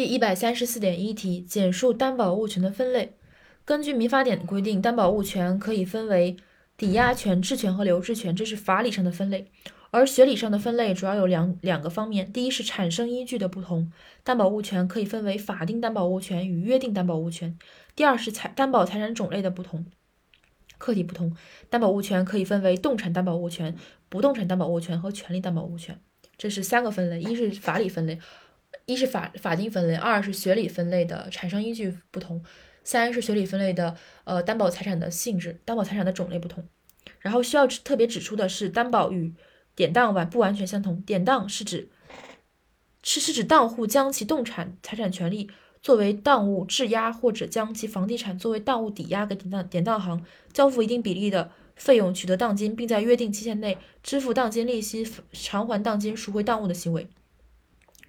第一百三十四点一题，简述担保物权的分类。根据民法典的规定，担保物权可以分为抵押权、质权和留置权，这是法理上的分类。而学理上的分类主要有两两个方面，第一是产生依据的不同，担保物权可以分为法定担保物权与约定担保物权；第二是财担保财产种类的不同，客体不同，担保物权可以分为动产担保物权、不动产担保物权和权利担保物权，这是三个分类，一是法理分类。一是法法定分类，二是学理分类的产生依据不同，三是学理分类的呃担保财产的性质、担保财产的种类不同。然后需要特别指出的是，担保与典当完不完全相同。典当是指是是指当户将其动产财产权利作为当物质押，或者将其房地产作为当物抵押给典当典当行，交付一定比例的费用取得当金，并在约定期限内支付当金利息，偿还当金赎回当物的行为。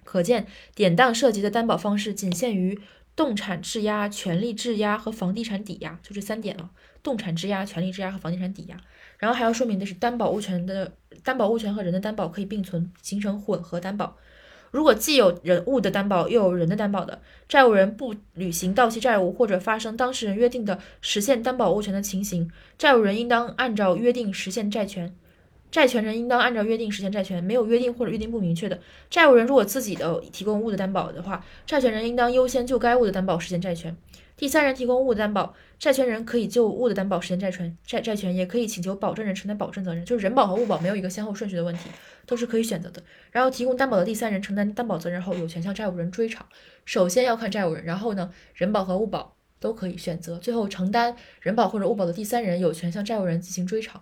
可见，典当涉及的担保方式仅限于动产质押、权利质押和房地产抵押，就这三点了。动产质押、权利质押和房地产抵押。然后还要说明的是，担保物权的担保物权和人的担保可以并存，形成混合担保。如果既有人物的担保，又有人的担保的债务人不履行到期债务，或者发生当事人约定的实现担保物权的情形，债务人应当按照约定实现债权。债权人应当按照约定实现债权，没有约定或者约定不明确的债务人，如果自己的提供物的担保的话，债权人应当优先就该物的担保实现债权。第三人提供物的担保，债权人可以就物的担保实现债权，债债权也可以请求保证人承担保证责任，就是人保和物保没有一个先后顺序的问题，都是可以选择的。然后提供担保的第三人承担担保责任后，有权向债务人追偿。首先要看债务人，然后呢，人保和物保都可以选择，最后承担人保或者物保的第三人有权向债务人进行追偿。